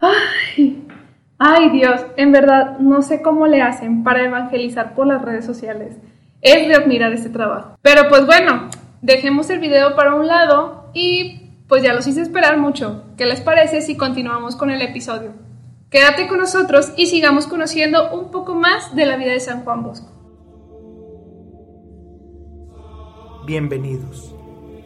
Ay, ay Dios, en verdad no sé cómo le hacen para evangelizar por las redes sociales. Es de admirar este trabajo. Pero pues bueno, dejemos el video para un lado y pues ya los hice esperar mucho. ¿Qué les parece si continuamos con el episodio? Quédate con nosotros y sigamos conociendo un poco más de la vida de San Juan Bosco. Bienvenidos.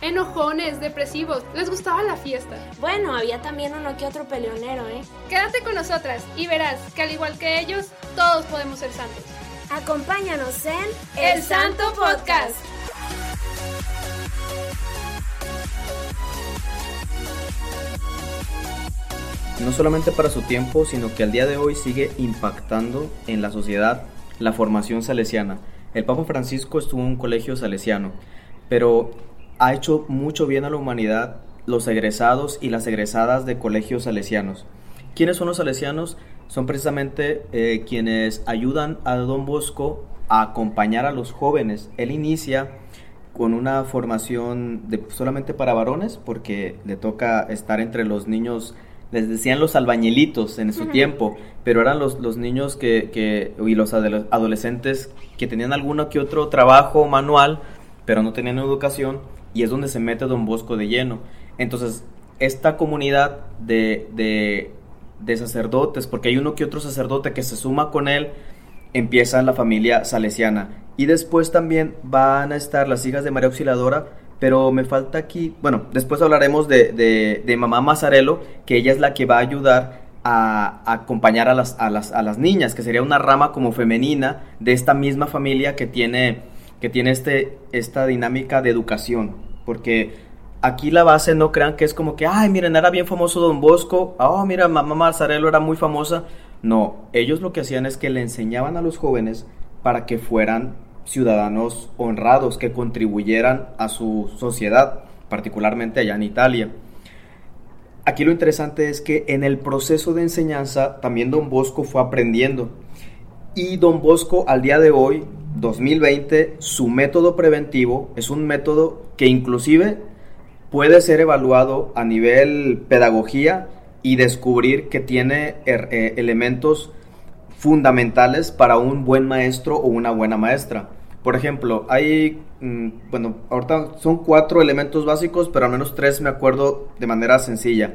Enojones, depresivos, les gustaba la fiesta. Bueno, había también uno que otro peleonero, ¿eh? Quédate con nosotras y verás que al igual que ellos, todos podemos ser santos. Acompáñanos en El Santo Podcast. no solamente para su tiempo, sino que al día de hoy sigue impactando en la sociedad la formación salesiana. El Papa Francisco estuvo en un colegio salesiano, pero ha hecho mucho bien a la humanidad los egresados y las egresadas de colegios salesianos. ¿Quiénes son los salesianos? Son precisamente eh, quienes ayudan a Don Bosco a acompañar a los jóvenes. Él inicia con una formación de, solamente para varones, porque le toca estar entre los niños les decían los albañilitos en su tiempo, pero eran los, los niños que, que, y los adolescentes que tenían alguno que otro trabajo manual, pero no tenían educación, y es donde se mete Don Bosco de lleno. Entonces, esta comunidad de, de, de sacerdotes, porque hay uno que otro sacerdote que se suma con él, empieza la familia salesiana. Y después también van a estar las hijas de María Auxiliadora, pero me falta aquí, bueno, después hablaremos de, de, mamá Mazarelo, que ella es la que va a ayudar a, acompañar a las, a, las, a las, niñas, que sería una rama como femenina de esta misma familia que tiene, que tiene este, esta dinámica de educación, porque aquí la base no crean que es como que, ay, miren, era bien famoso Don Bosco, oh, mira, mamá Mazarelo era muy famosa. No, ellos lo que hacían es que le enseñaban a los jóvenes para que fueran ciudadanos honrados que contribuyeran a su sociedad, particularmente allá en Italia. Aquí lo interesante es que en el proceso de enseñanza también don Bosco fue aprendiendo. Y don Bosco al día de hoy, 2020, su método preventivo es un método que inclusive puede ser evaluado a nivel pedagogía y descubrir que tiene er, eh, elementos fundamentales para un buen maestro o una buena maestra. Por ejemplo, hay, mm, bueno, ahorita son cuatro elementos básicos, pero al menos tres me acuerdo de manera sencilla.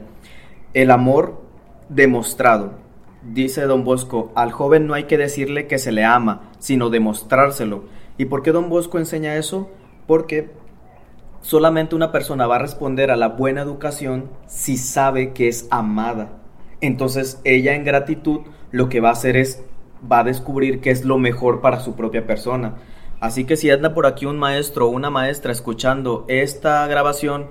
El amor demostrado. Dice don Bosco, al joven no hay que decirle que se le ama, sino demostrárselo. ¿Y por qué don Bosco enseña eso? Porque solamente una persona va a responder a la buena educación si sabe que es amada. Entonces ella en gratitud lo que va a hacer es, va a descubrir que es lo mejor para su propia persona. Así que si anda por aquí un maestro o una maestra escuchando esta grabación,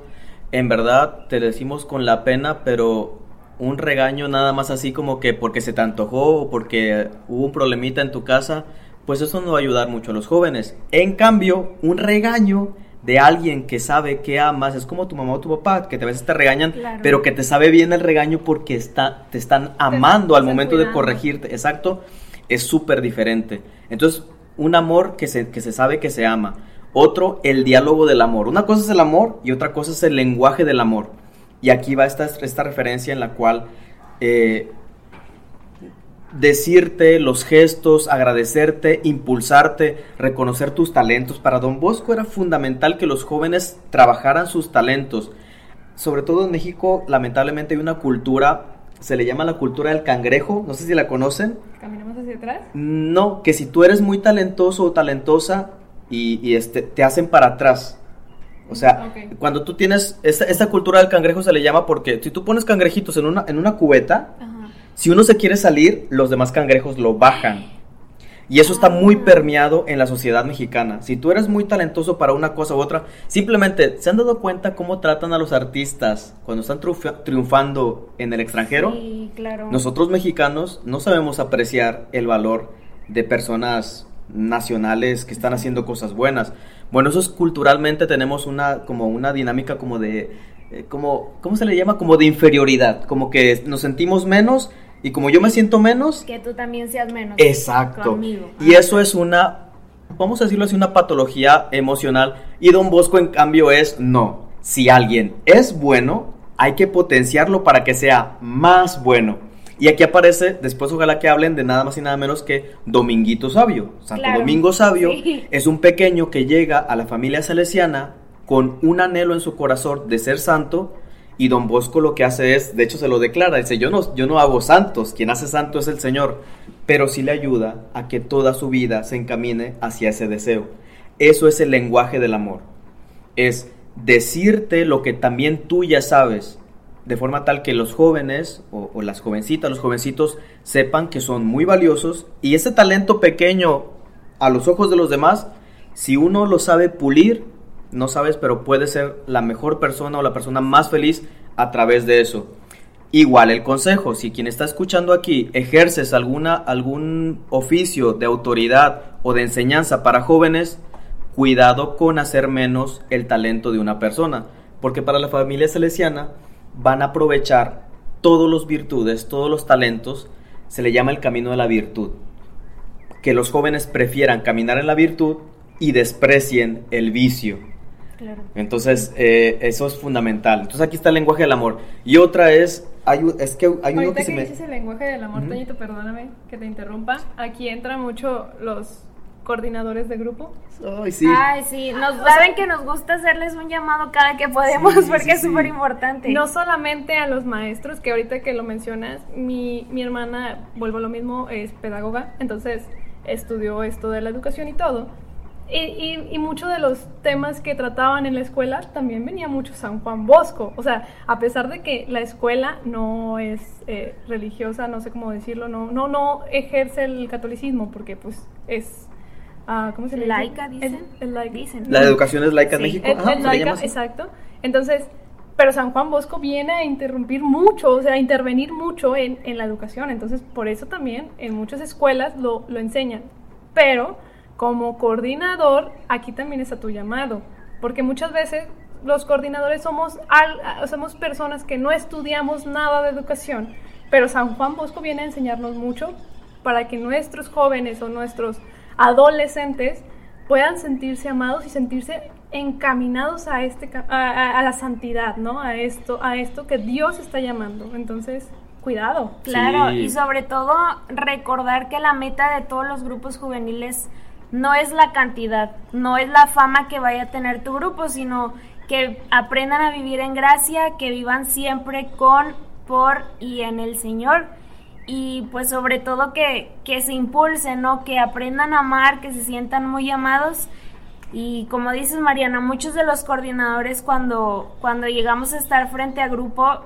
en verdad te decimos con la pena, pero un regaño nada más así como que porque se te antojó o porque hubo un problemita en tu casa, pues eso no va a ayudar mucho a los jóvenes. En cambio, un regaño de alguien que sabe que amas, es como tu mamá o tu papá, que a veces te regañan, pero que te sabe bien el regaño porque está, te están amando al momento de corregirte, exacto, es súper diferente. Entonces, un amor que se, que se sabe que se ama. Otro, el diálogo del amor. Una cosa es el amor y otra cosa es el lenguaje del amor. Y aquí va esta, esta referencia en la cual eh, decirte los gestos, agradecerte, impulsarte, reconocer tus talentos. Para Don Bosco era fundamental que los jóvenes trabajaran sus talentos. Sobre todo en México, lamentablemente hay una cultura se le llama la cultura del cangrejo, no sé si la conocen. ¿Caminamos hacia atrás? No, que si tú eres muy talentoso o talentosa y, este, te hacen para atrás. O sea, cuando tú tienes, esta, cultura del cangrejo se le llama porque si tú pones cangrejitos en una, en una cubeta, si uno se quiere salir, los demás cangrejos lo bajan. Y eso está muy permeado en la sociedad mexicana. Si tú eres muy talentoso para una cosa u otra, simplemente se han dado cuenta cómo tratan a los artistas cuando están triunfando en el extranjero. Sí, claro. Nosotros mexicanos no sabemos apreciar el valor de personas nacionales que están haciendo cosas buenas. Bueno, eso es culturalmente tenemos una como una dinámica como de eh, como ¿cómo se le llama? como de inferioridad, como que nos sentimos menos y como yo me siento menos, que tú también seas menos. Exacto. Y eso es una vamos a decirlo así una patología emocional y Don Bosco en cambio es no. Si alguien es bueno, hay que potenciarlo para que sea más bueno. Y aquí aparece, después ojalá que hablen de nada más y nada menos que Dominguito Sabio. Santo Domingo Sabio es un pequeño que llega a la familia salesiana con un anhelo en su corazón de ser santo y don Bosco lo que hace es, de hecho se lo declara, dice, yo no, yo no hago santos, quien hace santo es el Señor, pero sí le ayuda a que toda su vida se encamine hacia ese deseo. Eso es el lenguaje del amor. Es decirte lo que también tú ya sabes, de forma tal que los jóvenes o, las jovencitas, los jovencitos sepan que son muy valiosos y ese talento pequeño a los ojos de los demás, si uno lo sabe pulir, no sabes, pero puede ser la mejor persona o la persona más feliz a través de eso. Igual el consejo, si quien está escuchando aquí ejerces alguna, algún oficio de autoridad o de enseñanza para jóvenes, cuidado con hacer menos el talento de una persona, porque para la familia salesiana van a aprovechar todos los virtudes, todos los talentos, se le llama el camino de la virtud. Que los jóvenes prefieran caminar en la virtud y desprecien el vicio. Entonces, eh, eso es fundamental. Entonces, aquí está el lenguaje del amor. Y otra es, hay, es que hay uno que, se me... dices el lenguaje del amor, Toñito, perdóname que te interrumpa. Aquí entran mucho los coordinadores de grupo. Ay, sí. Ay, sí. Nos, saben que nos gusta hacerles un llamado cada que podemos porque es súper importante. No solamente a los maestros, que ahorita que lo mencionas, mi, mi hermana, vuelvo a lo mismo, es pedagoga, entonces estudió esto de la educación y todo. Y, y, muchos de los temas que trataban en la escuela también venía mucho San Juan Bosco. O sea, a pesar de que la escuela no es eh, religiosa, no sé cómo decirlo, no, no, no ejerce el catolicismo porque pues es Ah, ¿cómo se le Laica, dicen. La educación es laica en México. Es, laica, exacto. Entonces, pero San Juan Bosco viene a interrumpir mucho, o sea, a intervenir mucho en, en la educación. Entonces, por eso también en muchas escuelas lo, lo enseñan. Pero como coordinador, aquí también está tu llamado. Porque muchas veces los coordinadores somos, al, somos personas que no estudiamos nada de educación, pero San Juan Bosco viene a enseñarnos mucho para que nuestros jóvenes o nuestros adolescentes puedan sentirse amados y sentirse encaminados a este a, la santidad, ¿no? A esto, a esto que Dios está llamando. Entonces, cuidado. Claro, y sobre todo recordar que la meta de todos los grupos juveniles no es la cantidad, no es la fama que vaya a tener tu grupo, sino que aprendan a vivir en gracia, que vivan siempre con, por y en el Señor y pues sobre todo que, que se impulsen, ¿no? Que aprendan a amar, que se sientan muy amados. Y como dices Mariana, muchos de los coordinadores cuando, cuando llegamos a estar frente a grupo,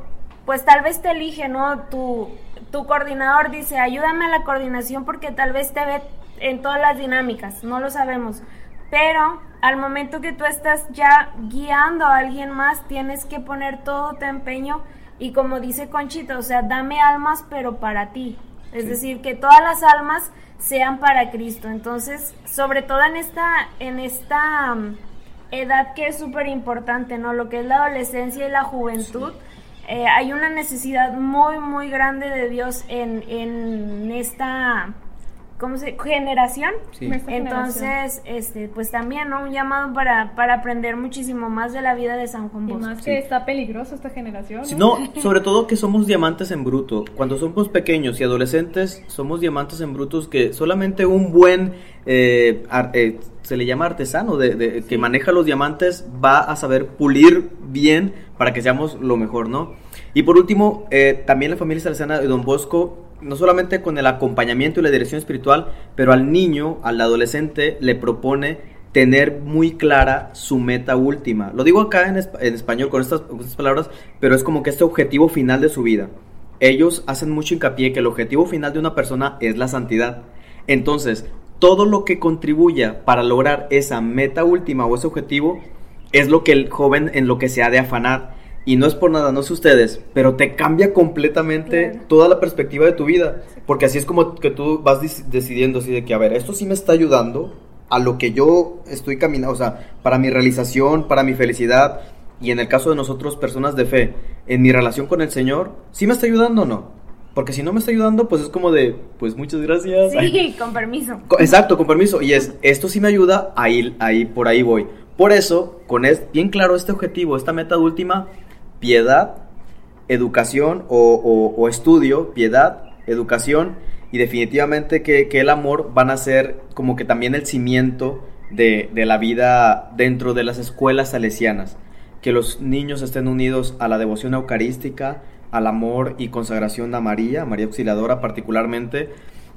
pues tal vez te elige, ¿no? Tu, tu coordinador dice, ayúdame a la coordinación porque tal vez te ve en todas las dinámicas, no lo sabemos. Pero al momento que tú estás ya guiando a alguien más, tienes que poner todo tu empeño y como dice Conchita, o sea, dame almas pero para ti. Es decir, que todas las almas sean para Cristo. Entonces, sobre todo en esta, en esta um, edad que es súper importante, ¿no? Lo que es la adolescencia y la juventud. Eh, hay una necesidad muy, muy grande de Dios en, en esta ¿cómo se generación? Entonces, este, pues también, ¿no? Un llamado para, para aprender muchísimo más de la vida de San Juan Bosco. Y más que está peligroso esta generación. ¿no? sobre todo que somos diamantes en bruto. Cuando somos pequeños y adolescentes, somos diamantes en brutos que solamente un buen, eh, eh, se le llama artesano, de, que maneja los diamantes, va a saber pulir bien para que seamos lo mejor, ¿no? Y por último, eh, también la familia salesiana de Don Bosco no solamente con el acompañamiento y la dirección espiritual, pero al niño, al adolescente, le propone tener muy clara su meta última. Lo digo acá en, español con estas, palabras, pero es como que este objetivo final de su vida. Ellos hacen mucho hincapié que el objetivo final de una persona es la santidad. Entonces, todo lo que contribuya para lograr esa meta última o ese objetivo es lo que el joven en lo que se ha de afanar. Y no es por nada, no sé ustedes, pero te cambia completamente toda la perspectiva de tu vida. Porque así es como que tú vas dec- decidiendo así de que, a ver, esto sí me está ayudando a lo que yo estoy caminando, o sea, para mi realización, para mi felicidad. Y en el caso de nosotros, personas de fe, en mi relación con el Señor, ¿sí me está ayudando o no? Porque si no me está ayudando, pues es como de, pues muchas gracias. Sí, con permiso. Exacto, con permiso. Y es, esto sí me ayuda, ahí, ahí, por ahí voy. Por eso, con es, bien claro este objetivo, esta meta última, piedad, educación o, estudio, piedad, educación y definitivamente que, el amor van a ser como que también el cimiento de, la vida dentro de las escuelas salesianas. Que los niños estén unidos a la devoción eucarística, al amor y consagración a María, María Auxiliadora particularmente,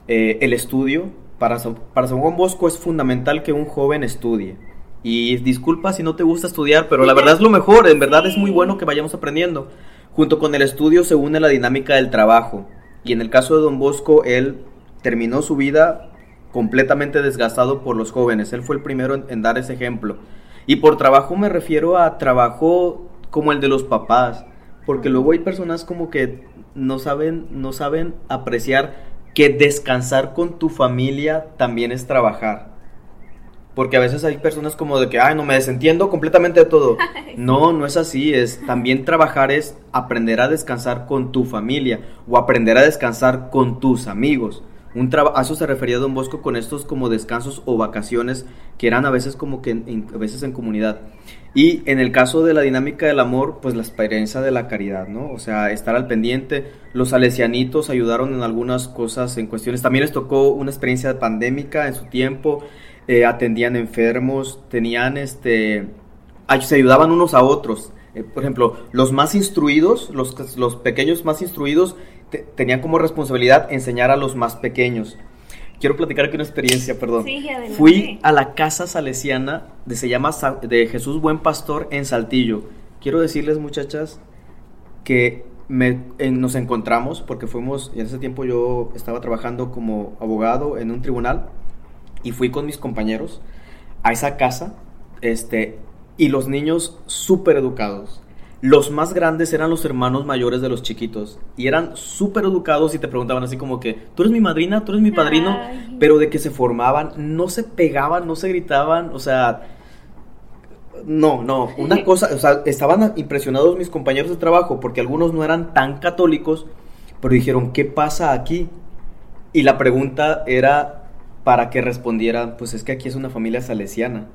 eh, el estudio. Para, para San Juan Bosco es fundamental que un joven estudie. Y disculpa si no te gusta estudiar, pero la verdad es lo mejor, en verdad es muy bueno que vayamos aprendiendo. Junto con el estudio se une la dinámica del trabajo. Y en el caso de Don Bosco, él terminó su vida completamente desgastado por los jóvenes. Él fue el primero en, en dar ese ejemplo. Y por trabajo me refiero a trabajo como el de los papás. Porque luego hay personas como que no saben, no saben apreciar que descansar con tu familia también es trabajar. Porque a veces hay personas como de que, ay, no me desentiendo completamente de todo. No, no es así. Es también trabajar es aprender a descansar con tu familia o aprender a descansar con tus amigos. Un a eso se refería Don Bosco con estos como descansos o vacaciones que eran a veces como que en- en- a veces en comunidad. Y en el caso de la dinámica del amor, pues la experiencia de la caridad, ¿no? O sea, estar al pendiente. Los salesianitos ayudaron en algunas cosas, en cuestiones. También les tocó una experiencia pandémica en su tiempo. Eh, atendían enfermos, tenían este. Se ayudaban unos a otros. Eh, por ejemplo, los más instruidos, los, los pequeños más instruidos, te- tenían como responsabilidad enseñar a los más pequeños. Quiero platicar aquí una experiencia, perdón. Sí, adelante. Fui a la casa salesiana de, se llama de Jesús Buen Pastor en Saltillo. Quiero decirles, muchachas, que me- nos encontramos, porque fuimos, y en ese tiempo yo estaba trabajando como abogado en un tribunal, y fui con mis compañeros a esa casa, este, y los niños súper educados. Los más grandes eran los hermanos mayores de los chiquitos, y eran súper educados y te preguntaban así como que, tú eres mi madrina, tú eres mi padrino, Ay. pero de que se formaban, no se pegaban, no se gritaban, o sea, no, no, una cosa, o sea, estaban impresionados mis compañeros de trabajo porque algunos no eran tan católicos, pero dijeron, ¿qué pasa aquí? Y la pregunta era para que respondieran, pues es que aquí es una familia salesiana.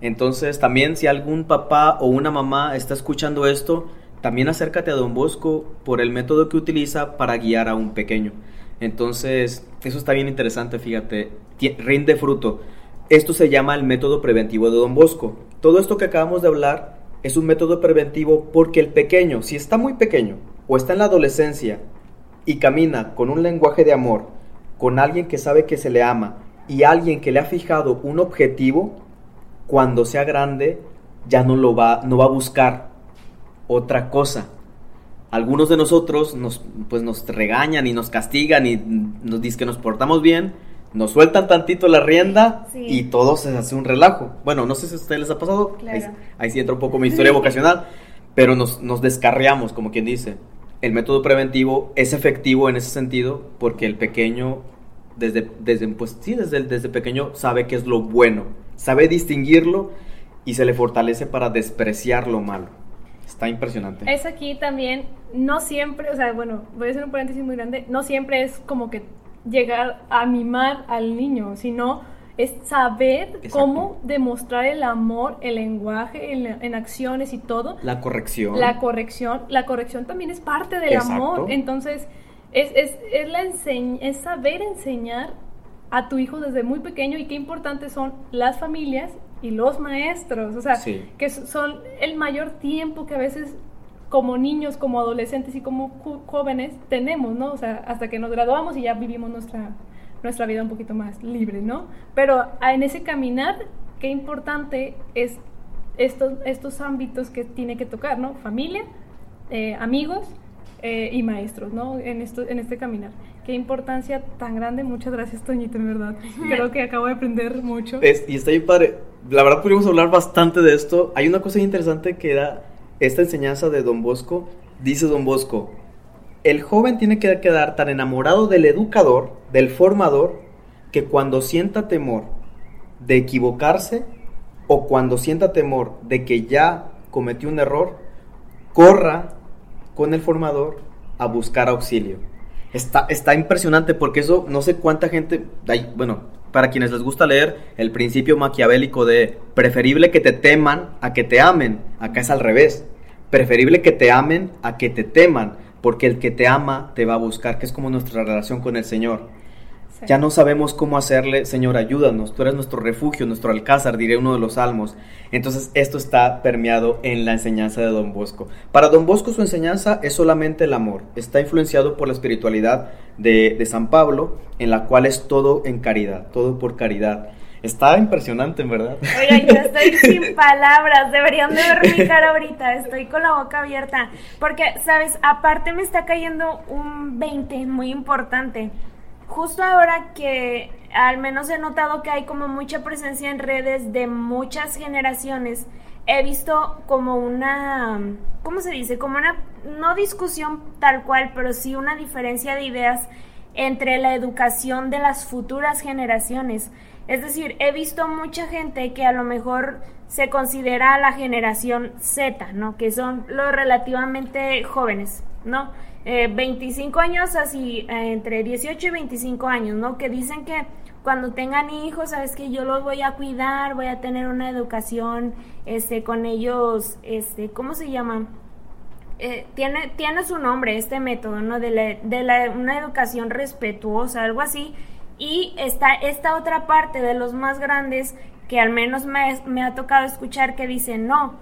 Entonces, también si algún papá o una mamá está escuchando esto, también acércate a Don Bosco por el método que utiliza para guiar a un pequeño. Entonces, eso está bien interesante, fíjate, rinde fruto. Esto se llama el método preventivo de Don Bosco. Todo esto que acabamos de hablar es un método preventivo porque el pequeño, si está muy pequeño o está en la adolescencia y camina con un lenguaje de amor, con alguien que sabe que se le ama y alguien que le ha fijado un objetivo, cuando sea grande ya no lo va, no va a buscar otra cosa. Algunos de nosotros nos, pues nos regañan y nos castigan y nos dicen que nos portamos bien, nos sueltan tantito la rienda Sí. y todo se hace un relajo. Bueno, no sé si a ustedes les ha pasado, Claro. ahí, ahí sí entra un poco mi historia vocacional, pero nos, nos descarriamos, como quien dice. El método preventivo es efectivo en ese sentido porque el pequeño, desde, desde, pues, sí, desde, desde pequeño, sabe qué es lo bueno, sabe distinguirlo y se le fortalece para despreciar lo malo. Está impresionante. Es aquí también, no siempre, o sea, bueno, voy a hacer un paréntesis muy grande, no siempre es como que llegar a mimar al niño, sino es saber Exacto. cómo demostrar el amor, el lenguaje, en, en acciones y todo. La corrección. La corrección, la corrección también es parte del Exacto. amor. Entonces, es, es, es, la enseñ- es saber enseñar a tu hijo desde muy pequeño y qué importantes son las familias y los maestros. O sea, Sí. que son el mayor tiempo que a veces como niños, como adolescentes y como jóvenes tenemos, ¿no? O sea, hasta que nos graduamos y ya vivimos nuestra, nuestra vida un poquito más libre, ¿no? Pero ah, en ese caminar, qué importante es estos, estos ámbitos que tiene que tocar, ¿no? Familia, eh, amigos, eh, y maestros, ¿no? En, esto, en este caminar. Qué importancia tan grande. Muchas gracias, Toñito, en verdad. Creo que acabo de aprender mucho. y está bien padre. La verdad, pudimos hablar bastante de esto. Hay una cosa interesante que da esta enseñanza de Don Bosco. Dice Don Bosco, el joven tiene que quedar tan enamorado del educador, del formador, que cuando sienta temor de equivocarse o cuando sienta temor de que ya cometió un error, corra con el formador a buscar auxilio. Está, está impresionante porque eso no sé cuánta gente, bueno, para quienes les gusta leer el principio maquiavélico de preferible que te teman a que te amen, acá es al revés, preferible que te amen a que te teman, porque el que te ama te va a buscar, que es como nuestra relación con el Señor. Ya no sabemos cómo hacerle, Señor, ayúdanos, tú eres nuestro refugio, nuestro alcázar, diré uno de los salmos. Entonces esto está permeado en la enseñanza de Don Bosco. Para Don Bosco su enseñanza es solamente el amor, está influenciado por la espiritualidad de, de San Pablo, en la cual es todo en caridad, todo por caridad. Está impresionante, en verdad. Oiga, yo estoy sin palabras. Deberían de ver mi cara ahorita. Estoy con la boca abierta. Porque, ¿sabes? Aparte me está cayendo un 20 muy importante justo ahora que al menos he notado que hay como mucha presencia en redes de muchas generaciones, he visto como una, ¿cómo se dice? Como una, no discusión tal cual, pero sí una diferencia de ideas entre la educación de las futuras generaciones. Es decir, he visto mucha gente que a lo mejor se considera la generación Z, ¿no? Que son los relativamente jóvenes, ¿no? 25 eh, años, así, eh, entre 18 y 25 años, ¿no? Que dicen que cuando tengan hijos, sabes que yo los voy a cuidar, voy a tener una educación, este, con ellos, este, ¿cómo se llama? Eh, tiene, tiene su nombre este método, ¿no? De, la, de la, una educación respetuosa, algo así. Y está esta otra parte de los más grandes que al menos me, me ha tocado escuchar que dicen, no,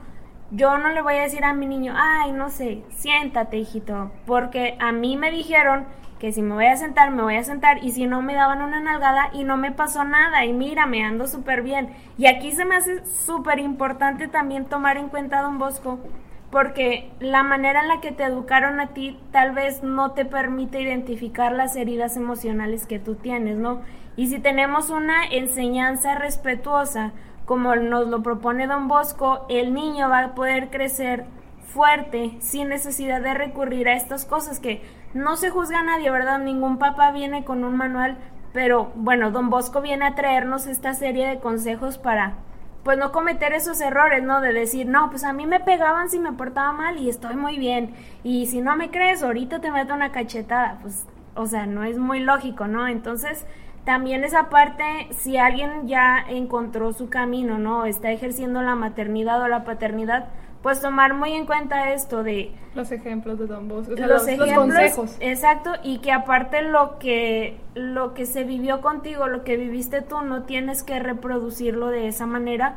yo no le voy a decir a mi niño, ay, no sé, siéntate, hijito, porque a mí me dijeron que si me voy a sentar, me voy a sentar, y si no me daban una nalgada y no me pasó nada, y mira, me ando súper bien. Y aquí se me hace súper importante también tomar en cuenta, don Bosco, porque la manera en la que te educaron a ti tal vez no te permite identificar las heridas emocionales que tú tienes, ¿no? Y si tenemos una enseñanza respetuosa, como nos lo propone don Bosco, el niño va a poder crecer fuerte sin necesidad de recurrir a estas cosas que no se juzga a nadie, ¿verdad? Ningún papá viene con un manual, pero bueno, don Bosco viene a traernos esta serie de consejos para pues no cometer esos errores, ¿no? De decir, no, pues a mí me pegaban si me portaba mal y estoy muy bien. Y si no me crees, ahorita te meto una cachetada. Pues, o sea, no es muy lógico, ¿no? Entonces, también esa parte, si alguien ya encontró su camino, ¿no? Está ejerciendo la maternidad o la paternidad, pues tomar muy en cuenta esto de... Los ejemplos de Don Bosco, los, consejos. Exacto, y que aparte lo que, lo que se vivió contigo, lo que viviste tú, no tienes que reproducirlo de esa manera.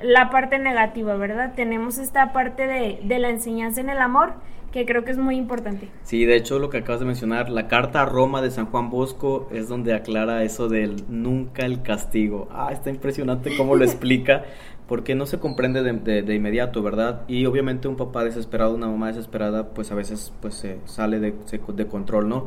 La parte negativa, ¿verdad? Tenemos esta parte de, de la enseñanza en el amor que creo que es muy importante. Sí, de hecho lo que acabas de mencionar, la carta a Roma de San Juan Bosco es donde aclara eso del nunca el castigo. Ah, está impresionante cómo lo explica, porque no se comprende de, inmediato, ¿verdad? Y obviamente un papá desesperado, una mamá desesperada, pues a veces pues se sale de, de control, ¿no?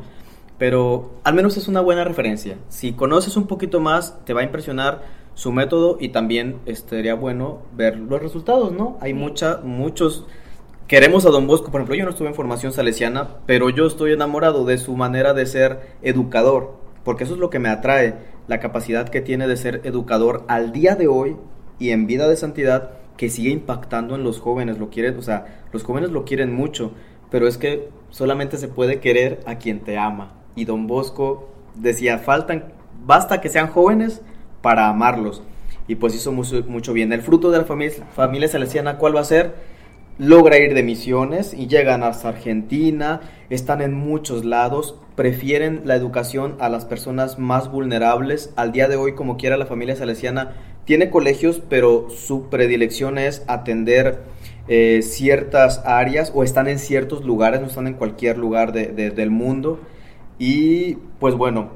Pero al menos es una buena referencia. Si conoces un poquito más, te va a impresionar su método y también estaría bueno ver los resultados, ¿no? Hay mucha, muchos queremos a Don Bosco, por ejemplo, yo no estuve en formación salesiana, pero yo estoy enamorado de su manera de ser educador, porque eso es lo que me atrae, la capacidad que tiene de ser educador al día de hoy y en vida de santidad que sigue impactando en los jóvenes, lo quieren, o sea, los jóvenes lo quieren mucho, pero es que solamente se puede querer a quien te ama. Y Don Bosco decía, faltan, basta que sean jóvenes para amarlos. Y pues hizo mucho, mucho bien. El fruto de la familia, familia salesiana, ¿cuál va a ser? Logra ir de misiones y llegan hasta Argentina, están en muchos lados, prefieren la educación a las personas más vulnerables. Al día de hoy, como quiera, la familia salesiana tiene colegios, pero su predilección es atender eh, ciertas áreas o están en ciertos lugares, no están en cualquier lugar del mundo. Y pues bueno,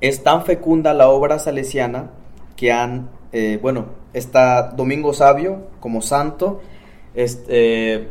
es tan fecunda la obra salesiana que han, eh, bueno, está Domingo Sabio como santo, este,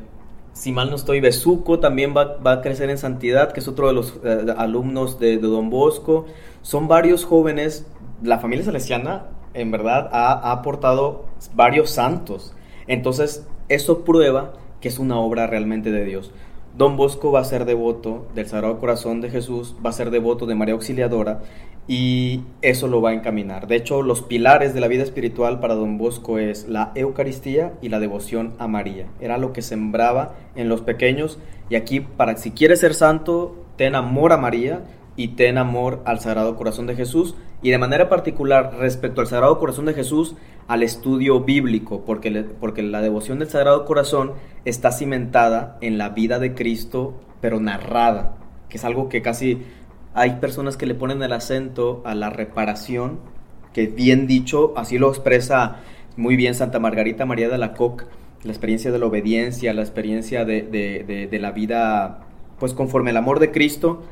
si mal no estoy, Besuco también va, va, a crecer en santidad, que es otro de los eh, alumnos de, Don Bosco. Son varios jóvenes, la familia salesiana en verdad ha, ha aportado varios santos. Entonces, eso prueba que es una obra realmente de Dios. Don Bosco va a ser devoto del Sagrado Corazón de Jesús, va a ser devoto de María Auxiliadora y eso lo va a encaminar. De hecho, los pilares de la vida espiritual para Don Bosco es la Eucaristía y la devoción a María. Era lo que sembraba en los pequeños y aquí para si quieres ser santo, ten amor a María y ten amor al Sagrado Corazón de Jesús y de manera particular respecto al Sagrado Corazón de Jesús al estudio bíblico, porque, porque la devoción del Sagrado Corazón está cimentada en la vida de Cristo, pero narrada, que es algo que casi hay personas que le ponen el acento a la reparación, que bien dicho, así lo expresa muy bien Santa Margarita María de la Coque, la experiencia de la obediencia, la experiencia de, de, de la vida, pues conforme al amor de Cristo,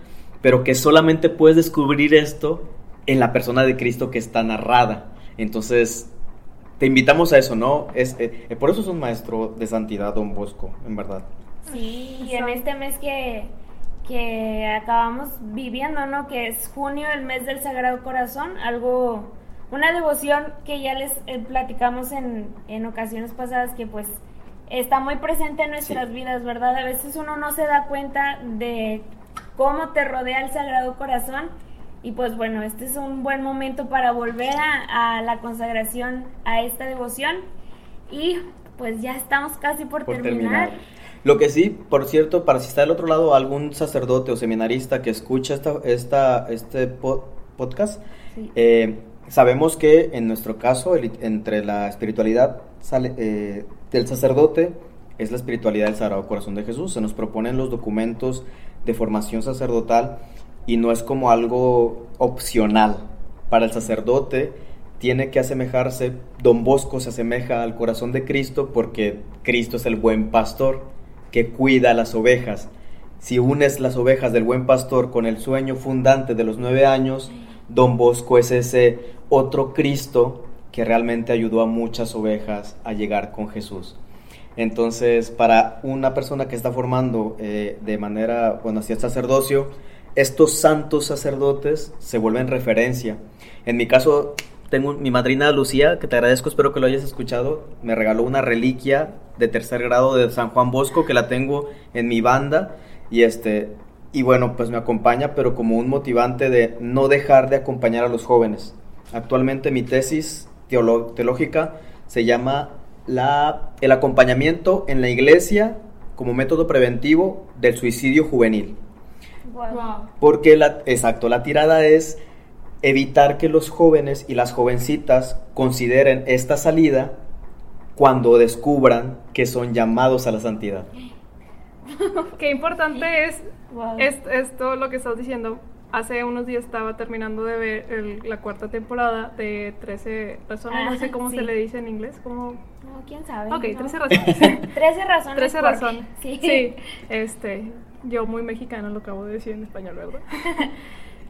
pero que solamente puedes descubrir esto en la persona de Cristo que está narrada. Entonces, te invitamos a eso, ¿no? Es, eh, por eso es un maestro de santidad, don Bosco, en verdad. Sí, y en este mes que, que acabamos viviendo, ¿no? Que es junio, el mes del Sagrado Corazón, algo, una devoción que ya les eh, platicamos en, en, ocasiones pasadas que pues está muy presente en nuestras vidas, ¿verdad? A veces uno no se da cuenta de cómo te rodea el Sagrado Corazón y pues bueno, este es un buen momento para volver a, la consagración, a esta devoción. Y pues ya estamos casi por, terminar. Lo que sí, por cierto, para si está del otro lado algún sacerdote o seminarista que escucha esta, esta, este podcast, eh, sabemos que en nuestro caso, entre la espiritualidad sale, eh, del sacerdote es la espiritualidad del Sagrado Corazón de Jesús. Se nos proponen los documentos de formación sacerdotal y no es como algo opcional. Para el sacerdote tiene que asemejarse, don Bosco se asemeja al corazón de Cristo porque Cristo es el buen pastor que cuida las ovejas. Si unes las ovejas del buen pastor con el sueño fundante de los nueve años, don Bosco es ese otro Cristo que realmente ayudó a muchas ovejas a llegar con Jesús. Entonces, para una persona que está formando eh, de manera, bueno, hacia el sacerdocio, estos santos sacerdotes se vuelven referencia. En mi caso, tengo mi madrina Lucía, que te agradezco, espero que lo hayas escuchado, me regaló una reliquia de tercer grado de San Juan Bosco que la tengo en mi banda y este y bueno, pues me acompaña, pero como un motivante de no dejar de acompañar a los jóvenes. Actualmente mi tesis teológica se llama la, el acompañamiento en la iglesia como método preventivo del suicidio juvenil. Porque la, exacto, la tirada es evitar que los jóvenes y las jovencitas consideren esta salida cuando descubran que son llamados a la santidad. Qué importante es, esto lo que estás diciendo. Hace unos días estaba terminando de ver la cuarta temporada de 13 razones, no sé ah, cómo se le dice en inglés, como... No, quién sabe. Ok, 13 razones. 13 razones. 13 razones. Sí. sí. Este, yo muy mexicana lo acabo de decir en español, ¿verdad?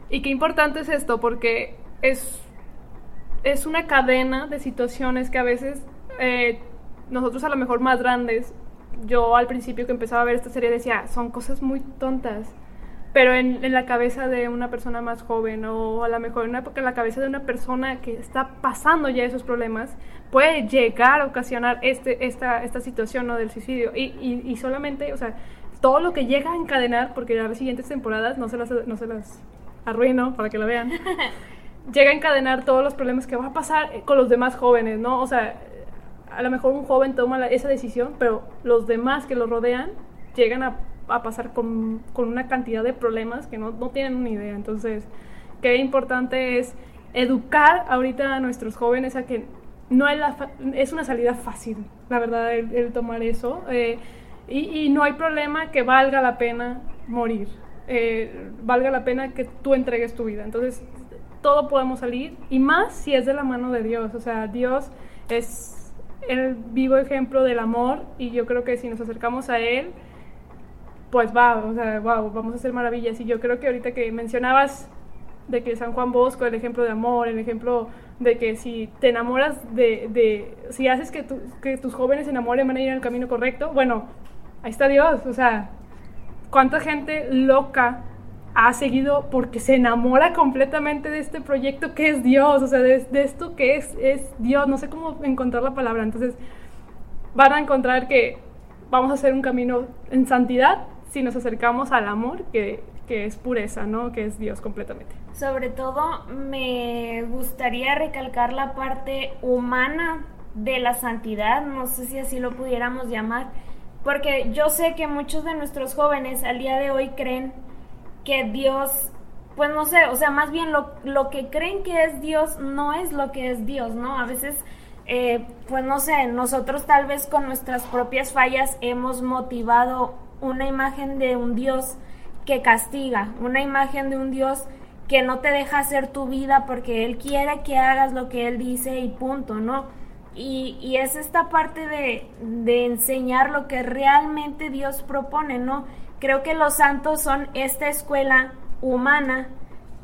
y qué importante es esto, porque es, es una cadena de situaciones que a veces eh, nosotros a lo mejor más grandes, yo al principio que empezaba a ver esta serie decía, son cosas muy tontas, pero en, en, la cabeza de una persona más joven o a lo mejor en, en la cabeza de una persona que está pasando ya esos problemas, puede llegar a ocasionar este, esta, esta situación ¿no? del suicidio. Y, y, y solamente, o sea, todo lo que llega a encadenar, porque las siguientes temporadas no se las, no se las arruino para que lo vean, llega a encadenar todos los problemas que va a pasar con los demás jóvenes, ¿no? O sea, a lo mejor un joven toma esa decisión, pero los demás que lo rodean llegan a, a pasar con, con, una cantidad de problemas que no, no tienen ni idea. Entonces, qué importante es educar ahorita a nuestros jóvenes a que no es, la, es una salida fácil, la verdad, el, tomar eso. Eh, y, no hay problema que valga la pena morir, eh, valga la pena que tú entregues tu vida. Entonces, todo podemos salir, y más si es de la mano de Dios. O sea, Dios es el vivo ejemplo del amor, y yo creo que si nos acercamos a Él, pues va, o sea, wow, vamos a hacer maravillas. Y yo creo que ahorita que mencionabas de que San Juan Bosco, el ejemplo de amor, el ejemplo de que si te enamoras de, de si haces que, que tus jóvenes se enamoren van a ir en el camino correcto, bueno, ahí está Dios, o sea, cuánta gente loca ha seguido porque se enamora completamente de este proyecto que es Dios, o sea, de, esto que es, es Dios, no sé cómo encontrar la palabra, entonces van a encontrar que vamos a hacer un camino en santidad si nos acercamos al amor que, que es pureza, ¿no? Que es Dios completamente. Sobre todo me gustaría recalcar la parte humana de la santidad, no sé si así lo pudiéramos llamar, porque yo sé que muchos de nuestros jóvenes al día de hoy creen que Dios, pues no sé, o sea, más bien lo, lo que creen que es Dios no es lo que es Dios, ¿no? A veces, eh, pues no sé, nosotros tal vez con nuestras propias fallas hemos motivado una imagen de un Dios que castiga, una imagen de un Dios que no te deja hacer tu vida porque Él quiere que hagas lo que Él dice y punto, ¿no? Y, es esta parte de, de, enseñar lo que realmente Dios propone, ¿no? Creo que los santos son esta escuela humana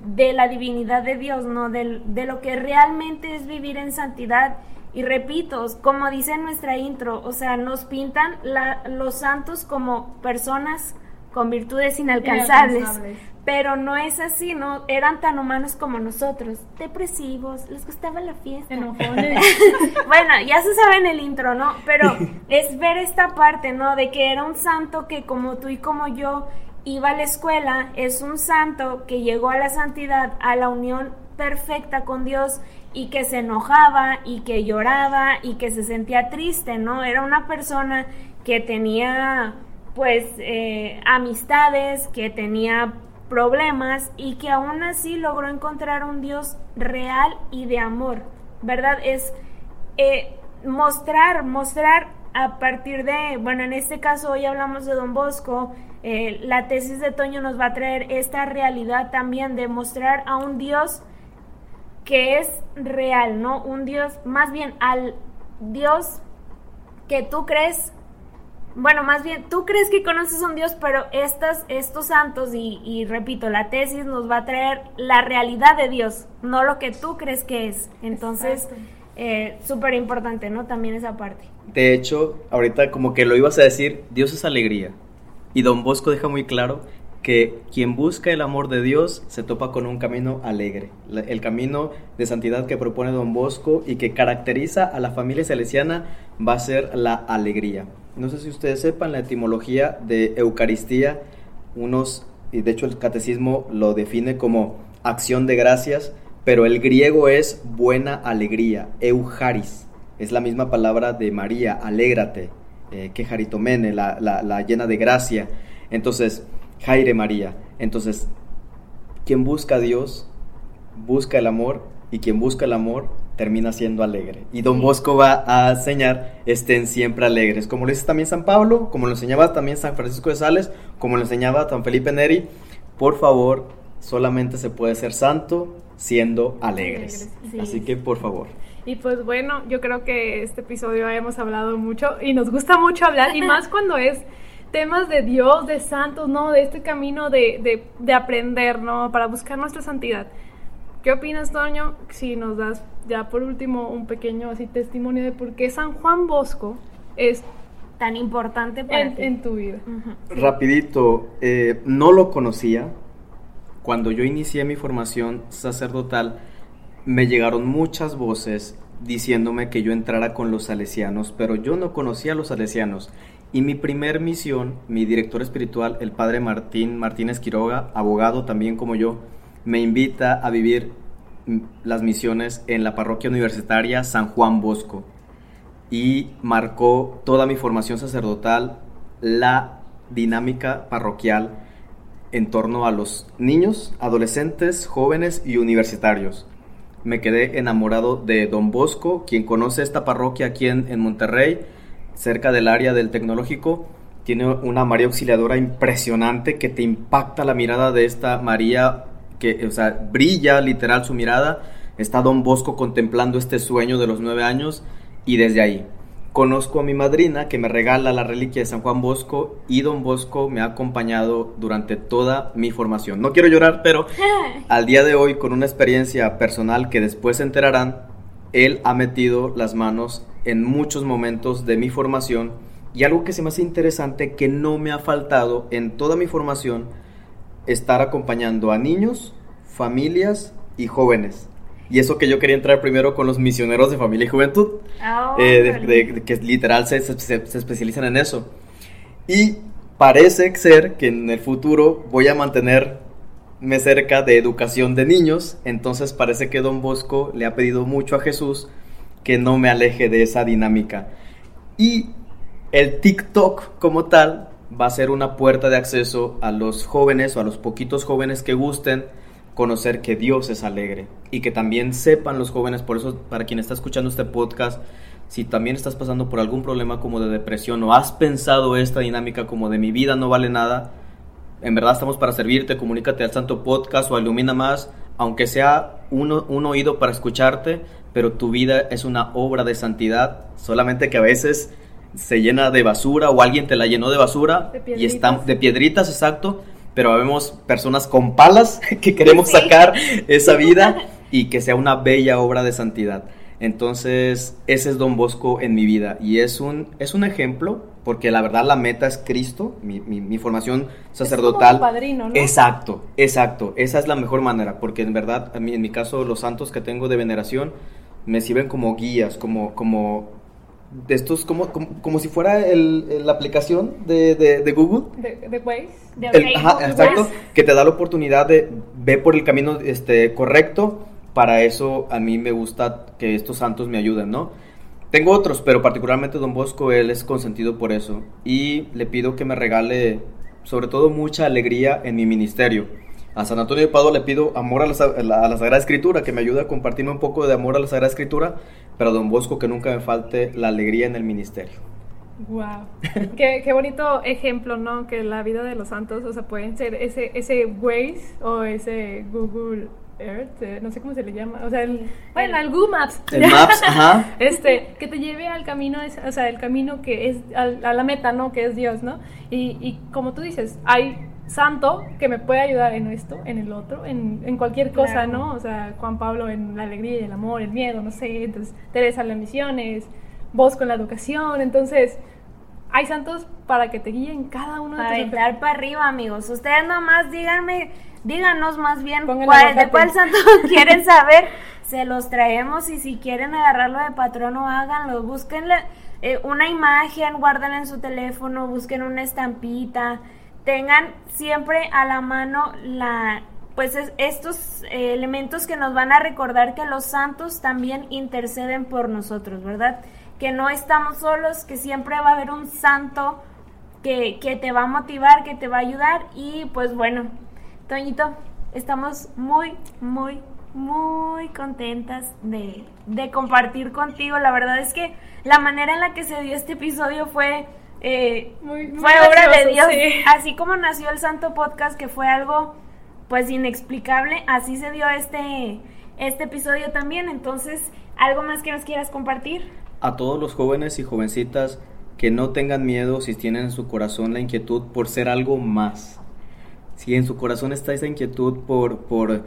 de la divinidad de Dios, ¿no? De lo que realmente es vivir en santidad. Y repito, como dice nuestra intro, o sea, nos pintan la, los santos como personas con virtudes inalcanzables, pero no es así, ¿no? Eran tan humanos como nosotros, depresivos, les gustaba la fiesta. bueno, ya se sabe en el intro, ¿no? Pero es ver esta parte, ¿no? De que era un santo que como tú y como yo iba a la escuela, es un santo que llegó a la santidad, a la unión perfecta con Dios y que se enojaba y que lloraba y que se sentía triste, ¿no? Era una persona que tenía pues eh, amistades, que tenía problemas y que aún así logró encontrar un Dios real y de amor, ¿verdad? Es eh, mostrar, mostrar a partir de, bueno, en este caso hoy hablamos de Don Bosco, eh, la tesis de Toño nos va a traer esta realidad también de mostrar a un Dios que es real, ¿no? Un Dios, más bien al Dios que tú crees bueno, más bien, tú crees que conoces a un Dios, pero estas, estos santos, y, repito, la tesis nos va a traer la realidad de Dios, no lo que tú crees que es. Entonces, eh, súper importante, ¿no? También esa parte. De hecho, ahorita como que lo ibas a decir, Dios es alegría. Y don Bosco deja muy claro que quien busca el amor de Dios se topa con un camino alegre, el camino de santidad que propone don Bosco y que caracteriza a la familia salesiana va a ser la alegría. No sé si ustedes sepan la etimología de Eucaristía, unos, y de hecho el catecismo lo define como acción de gracias, pero el griego es buena alegría, eucharis, es la misma palabra de María, alégrate, eh, que jaritomene, la, la llena de gracia. Entonces, Jaire María. Entonces, quien busca a Dios, busca el amor, y quien busca el amor termina siendo alegre. Y Don Bosco va a enseñar, estén siempre alegres, como lo dice también San Pablo, como lo enseñaba también San Francisco de Sales, como lo enseñaba San Felipe Neri, por favor, solamente se puede ser santo siendo alegres. Así que, por favor. Y pues bueno, yo creo que este episodio hemos hablado mucho y nos gusta mucho hablar, y más cuando es temas de Dios, de santos, ¿no? De este camino de, de, de aprender, ¿no? Para buscar nuestra santidad. ¿Qué opinas, Toño? Si nos das ya por último un pequeño así testimonio de por qué San Juan Bosco es tan importante para en, tu vida. Rapidito, eh, no lo conocía. Cuando yo inicié mi formación sacerdotal, me llegaron muchas voces diciéndome que yo entrara con los salesianos, pero yo no conocía a los salesianos. Y mi primer misión, mi director espiritual, el padre Martín Martínez Quiroga, abogado también como yo, me invita a vivir las misiones en la parroquia universitaria San Juan Bosco y marcó toda mi formación sacerdotal la dinámica parroquial en torno a los niños, adolescentes, jóvenes y universitarios. Me quedé enamorado de Don Bosco, quien conoce esta parroquia aquí en, en Monterrey, cerca del área del tecnológico. Tiene una María Auxiliadora impresionante que te impacta la mirada de esta María que, o sea, brilla literal su mirada. Está Don Bosco contemplando este sueño de los nueve años y desde ahí. Conozco a mi madrina que me regala la reliquia de San Juan Bosco y Don Bosco me ha acompañado durante toda mi formación. No quiero llorar, pero al día de hoy, con una experiencia personal que después se enterarán, él ha metido las manos en muchos momentos de mi formación Y algo que se me hace interesante que no me ha faltado en toda mi formación, estar acompañando a niños, familias y jóvenes. Y eso que yo quería entrar primero con los misioneros de familia y juventud, Ah, eh, de- órale. de- de- que literal se, se- se especializan en eso. Y parece ser que en el futuro voy a mantenerme cerca de educación de niños, entonces parece que Don Bosco le ha pedido mucho a Jesús que no me aleje de esa dinámica. Y el TikTok como tal va a ser una puerta de acceso a los jóvenes o a los poquitos jóvenes que gusten conocer que Dios es alegre y que también sepan los jóvenes, por eso para quien está escuchando este podcast, si también estás pasando por algún problema como de depresión o has pensado esta dinámica como de mi vida no vale nada, en verdad estamos para servirte, comunícate al Santo Podcast o Ilumina Más, aunque sea uno- un oído para escucharte, pero tu vida es una obra de santidad, solamente que a veces se llena de basura o alguien te la llenó de basura De y están de piedritas, exacto, pero vemos personas con palas que queremos Sí. sacar esa vida y que sea una bella obra de santidad. Entonces, ese es Don Bosco en mi vida y es un, es un ejemplo, porque la verdad la meta es Cristo, mi, mi- mi formación sacerdotal. Es como padrino, ¿no? Exacto, exacto, esa es la mejor manera, porque en verdad, en mi caso, los santos que tengo de veneración me sirven como guías, como, como de estos, como, como, como si fuera el- el- la aplicación de, de- de Google. De, de Waze. De El- Facebook, ajá, exacto, que te da la oportunidad de ver por el camino este, correcto. Para eso a mí me gusta que estos santos me ayuden, ¿no? Tengo otros, pero particularmente Don Bosco, él es consentido por eso. Y le pido que me regale, sobre todo, mucha alegría en mi ministerio. A San Antonio de Padua le pido amor a la, a la- a la Sagrada Escritura, que me ayude a compartirme un poco de amor a la Sagrada Escritura, pero a Don Bosco que nunca me falte la alegría en el ministerio. Wow. qué, qué bonito ejemplo, ¿no? Que la vida de los santos, o sea, pueden ser ese, ese Waze o ese Google Earth, eh, no sé cómo se le llama, o sea, el, bueno, el Google Maps. El Maps, ajá. Este, que te lleve al camino, o sea, el camino que es al- a la meta, ¿no? Que es Dios, ¿no? Y, y como tú dices, hay santo que me puede ayudar en esto, en el otro, en, en cualquier cosa, Claro. ¿no? O sea, Juan Pablo en la alegría el amor, el miedo, no sé, entonces Teresa en las misiones, vos con la educación, entonces hay santos para que te guíen cada uno de tus Aventar para arriba, amigos. Ustedes nomás díganme, díganos más bien cuál, de cuál santo quieren saber. Se los traemos y si quieren agarrarlo de patrono, háganlo. Búsquenle eh, una imagen, guárdenla en su teléfono, busquen una estampita. Tengan siempre a la mano la pues es- estos eh, elementos que nos van a recordar que los santos también interceden por nosotros, ¿verdad? Que no estamos solos, que siempre va a haber un santo que, que te va a motivar, que te va a ayudar. Y pues bueno, Toñito, estamos muy, muy, muy contentas de, de compartir contigo. La verdad es que la manera en la que se dio este episodio fue, eh, Muy- muy fue obra de Dios. sí. Así como nació el Santo Podcast, que fue algo pues inexplicable, así se dio este, este episodio también. Entonces, ¿algo más que nos quieras compartir? a todos los jóvenes y jovencitas que no tengan miedo si tienen en su corazón la inquietud por ser algo más. Si en su corazón está esa inquietud por, por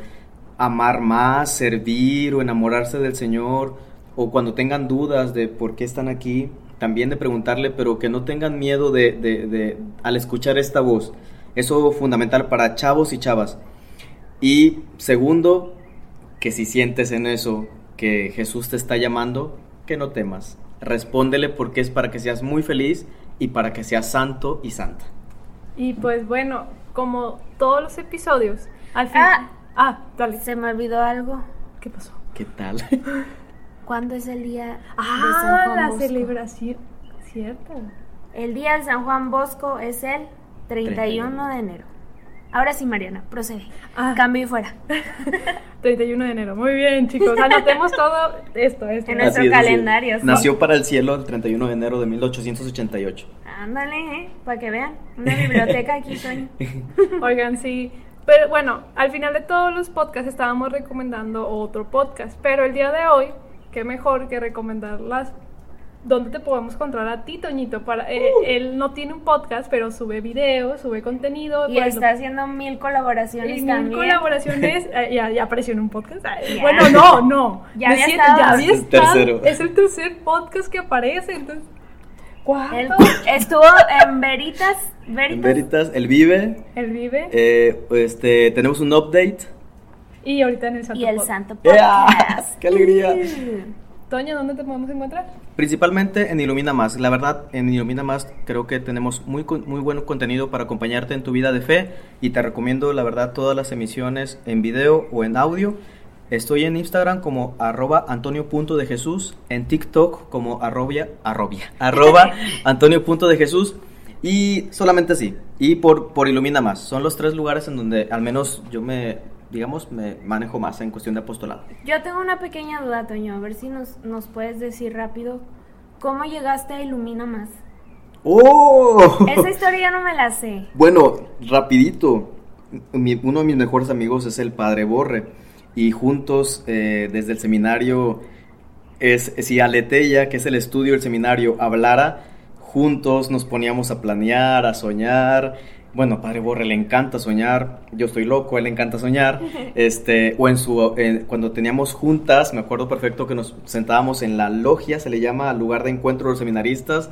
amar más, servir o enamorarse del Señor, o cuando tengan dudas de por qué están aquí, también de preguntarle, pero que no tengan miedo de, de- de- al escuchar esta voz. Eso es fundamental para chavos y chavas. Y segundo, que si sientes en eso que Jesús te está llamando, que no temas. Respóndele porque es para que seas muy feliz y para que seas santo y santa. Y pues bueno, como todos los episodios, al final... Ah. Ah, dale. Se me olvidó algo. ¿Qué pasó? ¿Qué tal? ¿Cuándo es el día de San Ah, Juan la Bosco? celebración. Cierto. El día de San Juan Bosco es el 31 de enero. Ahora sí, Mariana, procede. Ah. Cambio y fuera. 31 de enero. Muy bien, chicos. Anotemos todo esto. esto. En nuestro es. calendario, sí. Nació para el cielo el 31 de enero de 1888. Ándale, ¿eh? Para que vean. Una biblioteca aquí, Toño. Oigan, sí. Pero bueno, al final de todos los podcasts estábamos recomendando otro podcast. Pero el día de hoy, qué mejor que recomendarlas. ¿Dónde te podemos encontrar a ti, Toñito? Para, eh, Él no tiene un podcast, pero sube videos, sube contenido. Y está haciendo mil colaboraciones y mil también. colaboraciones. eh, ya, ya apareció en un podcast. Ya. Bueno, no, no. Ya No había ya había Es el estado. tercero. Es el tercer podcast que aparece. Entonces, estuvo en Veritas. Veritas. En Veritas, él vive. Él vive. Eh, este, tenemos un update. Y ahorita en el Santo Y el Pod. Santo. Podcast. ¡Qué alegría! Toño, ¿dónde te podemos encontrar? Principalmente en Ilumina Más. La verdad, en Ilumina Más creo que tenemos muy, muy buen contenido para acompañarte en tu vida de fe y te recomiendo, la verdad, todas las emisiones en video o en audio. Estoy en Instagram como arroba antonio.dejesús, en TikTok como arrobia, arrobia, arroba antonio.dejesús y solamente así. Y por, por Ilumina Más. Son los tres lugares en donde al menos yo me, digamos, me manejo más en cuestión de apostolado. Yo tengo una pequeña duda, Toño. A ver si nos, nos puedes decir rápido. ¿Cómo llegaste a Ilumina Más? ¡Oh! Esa historia ya no me la sé. Bueno, rapidito. Mi- uno de mis mejores amigos es el padre Borre. Y juntos, eh, desde el seminario, es, si Aleteya, que es el estudio del seminario, hablara, juntos nos poníamos a planear, a soñar. Bueno, padre Borre le encanta soñar. Yo estoy loco, él le encanta soñar. Este, o en su, en- cuando teníamos juntas, me acuerdo perfecto que nos sentábamos en la logia, se le llama lugar de encuentro de los seminaristas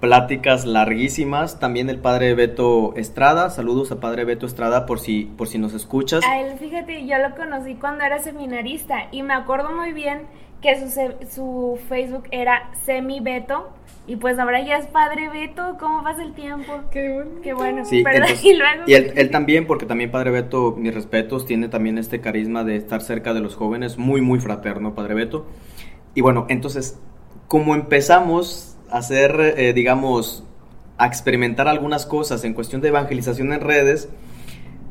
pláticas larguísimas. También el padre Beto Estrada. Saludos a padre Beto Estrada por si, por si nos escuchas. A él, fíjate, yo lo conocí cuando era seminarista y me acuerdo muy bien que su, su Facebook era Semi Beto y pues ahora ya es Padre Beto. ¿Cómo pasa el tiempo? Qué bonito. Qué bueno. Sí, entonces- y luego... y él, él también, porque también Padre Beto, mis respetos, tiene también este carisma de estar cerca de los jóvenes, muy, muy fraterno, Padre Beto. Y bueno, entonces, como empezamos a hacer, eh, digamos, a experimentar algunas cosas en cuestión de evangelización en redes,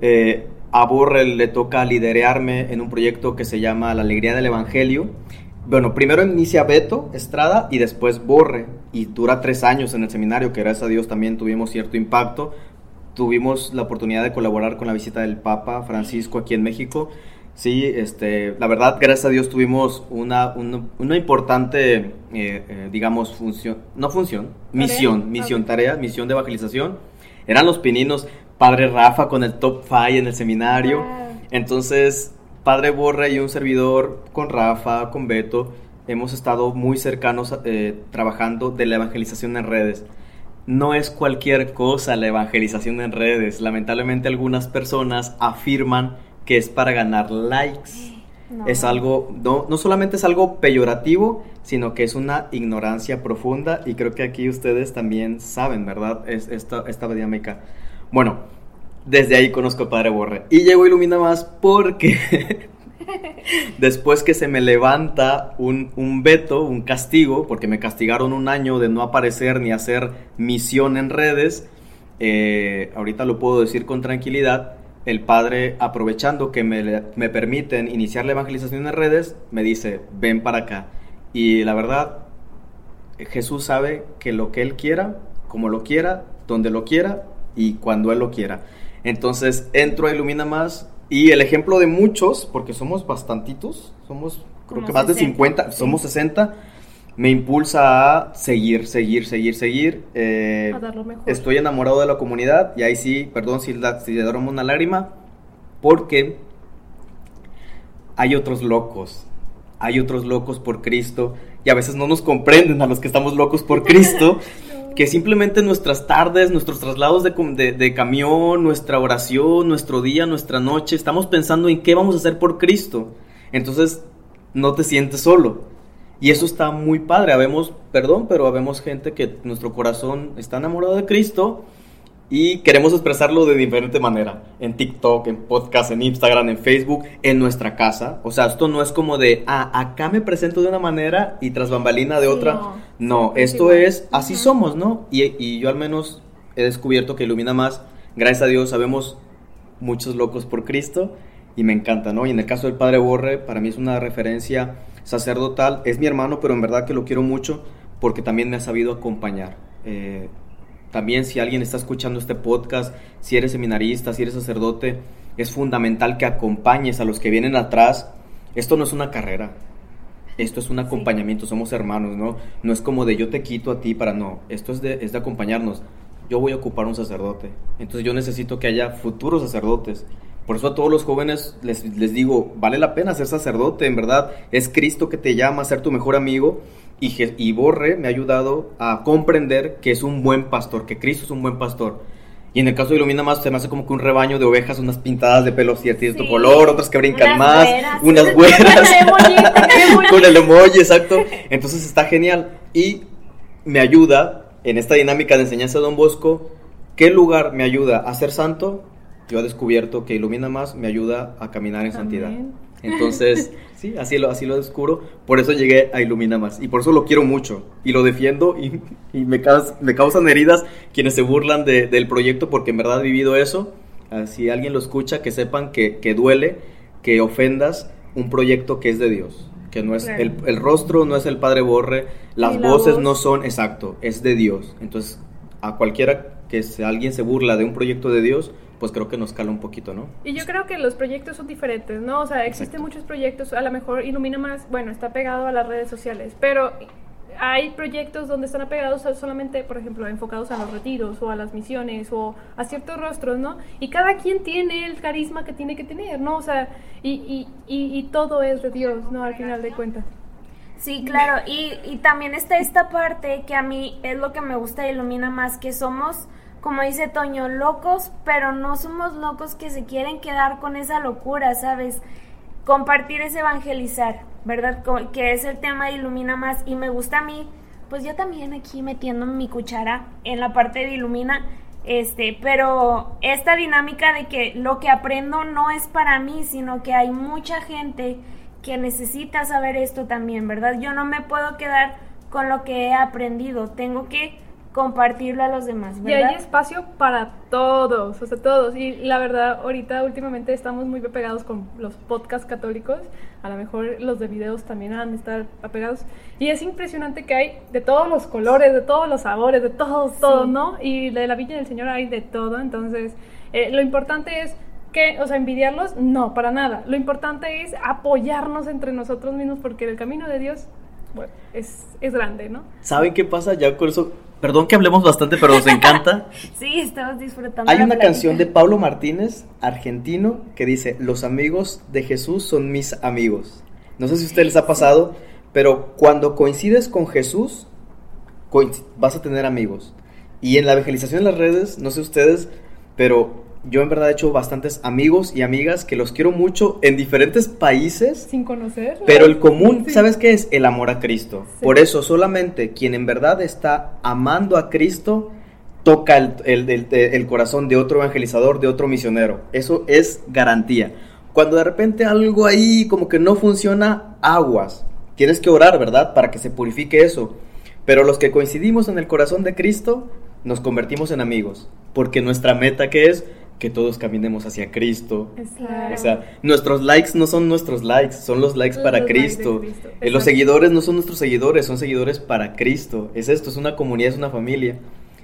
eh, a Borrell le toca liderearme en un proyecto que se llama La Alegría del Evangelio. Bueno, primero inicia Beto Estrada y después Borre. Y dura tres años en el seminario, que gracias a Dios también tuvimos cierto impacto. Tuvimos la oportunidad de colaborar con la visita del Papa Francisco aquí en México. Sí, este, la verdad, gracias a Dios tuvimos una, una, una importante, eh, eh, digamos, función, no función, misión, misión, Ok. tarea, misión de evangelización. Eran los pininos, Padre Rafa con el top 5 en el seminario. Wow. Entonces, Padre Borre y un servidor con Rafa, con Beto, hemos estado muy cercanos eh, trabajando de la evangelización en redes. No es cualquier cosa la evangelización en redes. Lamentablemente algunas personas afirman que es para ganar likes. No. Es algo, no, no solamente es algo peyorativo, sino que es una ignorancia profunda y creo que aquí ustedes también saben, ¿verdad? Es esta, esta dinámica. Bueno, desde ahí conozco a Padre Borre. Y llego Ilumina Más porque después que se me levanta un, veto, un castigo, porque me castigaron un año de no aparecer ni hacer misión en redes, eh, ahorita lo puedo decir con tranquilidad, el padre, aprovechando que me, me permiten iniciar la evangelización en redes, me dice, ven para acá. Y la verdad, Jesús sabe que lo que Él quiera, como lo quiera, donde lo quiera y cuando Él lo quiera. Entonces entro a Ilumina Más y el ejemplo de muchos, porque somos bastantitos, somos creo que más de 60, 50, sí. somos 60, me impulsa a seguir, seguir, seguir, seguir. eh, A dar lo mejor. estoy enamorado de la comunidad y ahí sí, perdón si, la, si le derramo una lágrima, porque hay otros locos, hay otros locos por Cristo y a veces no nos comprenden a los que estamos locos por Cristo, que simplemente nuestras tardes, nuestros traslados de, de camión, nuestra oración, nuestro día, nuestra noche, estamos pensando en qué vamos a hacer por Cristo. Entonces, no te sientes solo. Y eso está muy padre. Habemos, perdón, pero habemos gente que nuestro corazón está enamorado de Cristo y queremos expresarlo de diferente manera. En TikTok, en podcast, en Instagram, en Facebook, en nuestra casa. O sea, esto no es como de, ah, acá me presento de una manera y tras bambalina de Sí, otra. no. No, es esto es, así somos, ¿no? Y, y yo al menos he descubierto que ilumina más. Gracias a Dios sabemos muchos locos por Cristo y me encanta, ¿no? Y en el caso del Padre Borre, para mí es una referencia sacerdotal. Es mi hermano, pero en verdad que lo quiero mucho porque también me ha sabido acompañar. Eh, también si alguien está escuchando este podcast, si eres seminarista, si eres sacerdote, es fundamental que acompañes a los que vienen atrás. Esto no es una carrera, esto es un acompañamiento, somos hermanos, ¿no? No es como de yo te quito a ti para no, esto es de, es de acompañarnos. Yo voy a ocupar un sacerdote, entonces yo necesito que haya futuros sacerdotes. Por eso a todos los jóvenes les, les digo, vale la pena ser sacerdote, en verdad, es Cristo que te llama a ser tu mejor amigo y, Borre me ha ayudado a comprender que es un buen pastor, que Cristo es un buen pastor. Y en el caso de Ilumina Más, se me hace como que un rebaño de ovejas, unas pintadas de pelo cierto Sí. color, otras que brincan Unas más, güeras. unas güeras. Con el emoji, exacto. Entonces está genial. Y me ayuda en esta dinámica de enseñanza de Don Bosco. ¿Qué lugar me ayuda a ser santo? Yo he descubierto que Ilumina Más me ayuda a caminar en santidad. Entonces, sí, así lo, así lo descubro. Por eso llegué a Ilumina Más. Y por eso lo quiero mucho. Y lo defiendo. Y, y me, caus- me causan heridas quienes se burlan de- del proyecto porque en verdad he vivido eso. Ah, Si alguien lo escucha, que sepan que, que duele que ofendas un proyecto que es de Dios. Que no es Claro. el, el rostro no es el padre Borre, las la voces voz. no son exacto, es de Dios. Entonces, a cualquiera que se- alguien se burla de un proyecto de Dios, pues creo que nos cala un poquito, ¿no? Y yo creo que los proyectos son diferentes, ¿no? O sea, existen muchos proyectos, a lo mejor Ilumina Más, bueno, está pegado a las redes sociales, pero hay proyectos donde están apegados a solamente, por ejemplo, enfocados a los retiros o a las misiones o a ciertos rostros, ¿no? Y cada quien tiene el carisma que tiene que tener, ¿no? O sea, y, y, y, y todo es de Dios, ¿no? Al final de cuentas. Sí, claro, y, y también está esta parte que a mí es lo que me gusta y ilumina más, que somos, como dice Toño, locos, pero no somos locos que se quieren quedar con esa locura, ¿sabes? Compartir es evangelizar, ¿verdad? Que es el tema de Ilumina Más y me gusta a mí, pues yo también aquí metiendo mi cuchara en la parte de Ilumina, este, pero esta dinámica de que lo que aprendo no es para mí, sino que hay mucha gente que necesita saber esto también, ¿verdad? Yo no me puedo quedar con lo que he aprendido, tengo que compartirlo a los demás, Y ¿verdad? hay espacio para todos, o sea, todos. Y la verdad, ahorita últimamente estamos muy apegados con los podcasts católicos. A lo mejor los de videos también han de estar apegados. Y es impresionante que hay de todos los colores, de todos los sabores, de todos, todos, ¿no? Y de la Villa del Señor hay de todo. Entonces, eh, lo importante es que, o sea, envidiarlos, no, para nada. Lo importante es apoyarnos entre nosotros mismos porque el camino de Dios, bueno, es, es grande, ¿no? ¿Saben qué pasa? Ya con eso, perdón que hablemos bastante, pero nos encanta. Sí, estamos disfrutando. Hay la una plática. canción de Pablo Martínez, argentino, que dice, los amigos de Jesús son mis amigos. No sé si a ustedes les ha pasado, pero cuando coincides con Jesús, coinc- vas a tener amigos. Y en la evangelización en las redes, no sé ustedes, pero yo en verdad he hecho bastantes amigos y amigas que los quiero mucho en diferentes países. Sin conocer. Pero el común, Sí. ¿sabes qué es? El amor a Cristo. Sí. Por eso solamente quien en verdad está amando a Cristo toca el, el- el- el corazón de otro evangelizador, de otro misionero. Eso es garantía. Cuando de repente algo ahí como que no funciona, aguas. Tienes que orar, ¿verdad? Para que se purifique eso. Pero los que coincidimos en el corazón de Cristo, nos convertimos en amigos. Porque nuestra meta que es que todos caminemos hacia Cristo, Exacto. o sea, nuestros likes no son nuestros likes, son los likes Son para los likes Cristo. Cristo, Eh, Los seguidores no son nuestros seguidores, son seguidores para Cristo. Es esto, es una comunidad, es una familia.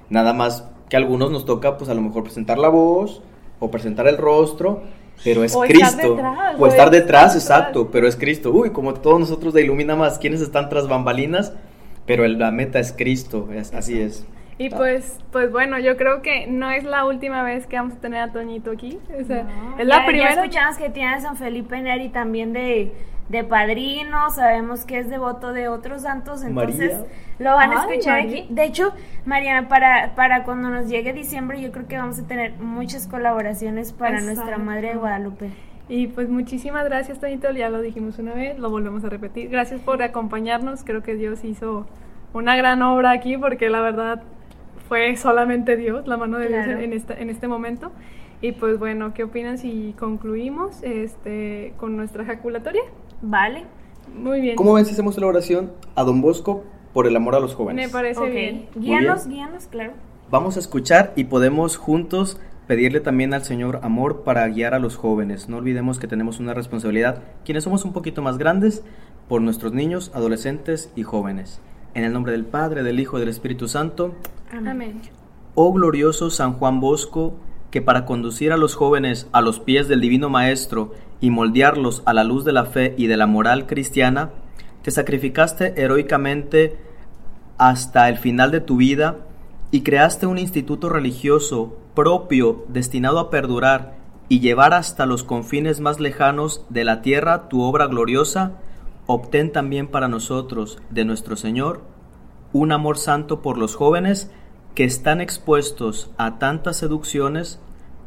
Nada más que a algunos nos toca, pues a lo mejor presentar la voz o presentar el rostro, pero es O estar Cristo. detrás, o estar detrás, estar exacto, detrás. pero es Cristo. Uy, como todos nosotros de Ilumina Más, quienes están tras bambalinas, pero el- la meta es Cristo, es- así es. Y pues, pues bueno, yo creo que no es la última vez que vamos a tener a Toñito aquí. O sea, No, es la ya- primera. Ya escuchamos que tiene a San Felipe Neri también de, de padrino, sabemos que es devoto de otros santos, entonces María. lo van a Ay, escuchar María. aquí. De hecho, Mariana, para, para cuando nos llegue diciembre, yo creo que vamos a tener muchas colaboraciones para nuestra. Madre de Guadalupe. Y pues muchísimas gracias, Toñito. Ya lo dijimos una vez, lo volvemos a repetir. Gracias por acompañarnos. Creo que Dios hizo una gran obra aquí porque la verdad fue solamente Dios, la mano de Claro. Dios en, esta, en este momento. Y pues bueno, ¿qué opinan si concluimos este, con nuestra ejaculatoria? ¿Vale? Muy bien. ¿Cómo ven si hacemos la oración a Don Bosco por el amor a los jóvenes? Me parece Ok. bien. Guíanos, guíanos, claro. Vamos a escuchar y podemos juntos pedirle también al Señor amor para guiar a los jóvenes. No olvidemos que tenemos una responsabilidad, quienes somos un poquito más grandes, por nuestros niños, adolescentes y jóvenes. En el nombre del Padre, del Hijo y del Espíritu Santo. Amén. Oh glorioso San Juan Bosco, que para conducir a los jóvenes a los pies del Divino Maestro y moldearlos a la luz de la fe y de la moral cristiana, te sacrificaste heroicamente hasta el final de tu vida y creaste un instituto religioso propio destinado a perdurar y llevar hasta los confines más lejanos de la tierra tu obra gloriosa, obtén también para nosotros de nuestro Señor un amor santo por los jóvenes que están expuestos a tantas seducciones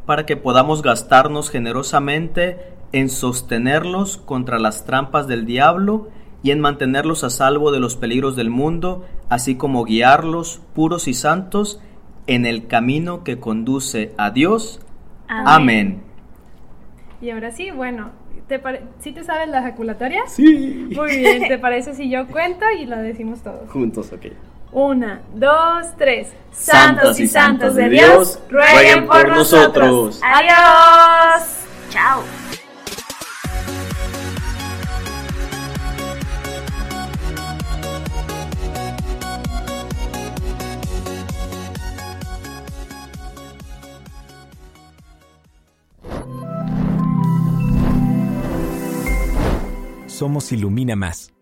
para que podamos gastarnos generosamente en sostenerlos contra las trampas del diablo y en mantenerlos a salvo de los peligros del mundo, así como guiarlos puros y santos en el camino que conduce a Dios. Amén. Y ahora sí, bueno, ¿te ¿sí te sabes la ejaculatoria? Sí. Muy bien, ¿te parece si yo cuento y la decimos todos? Juntos, ok. Una, dos, tres. Santos y santos de Dios, rueguen por nosotros. Adiós. Chao. Somos Ilumina Más.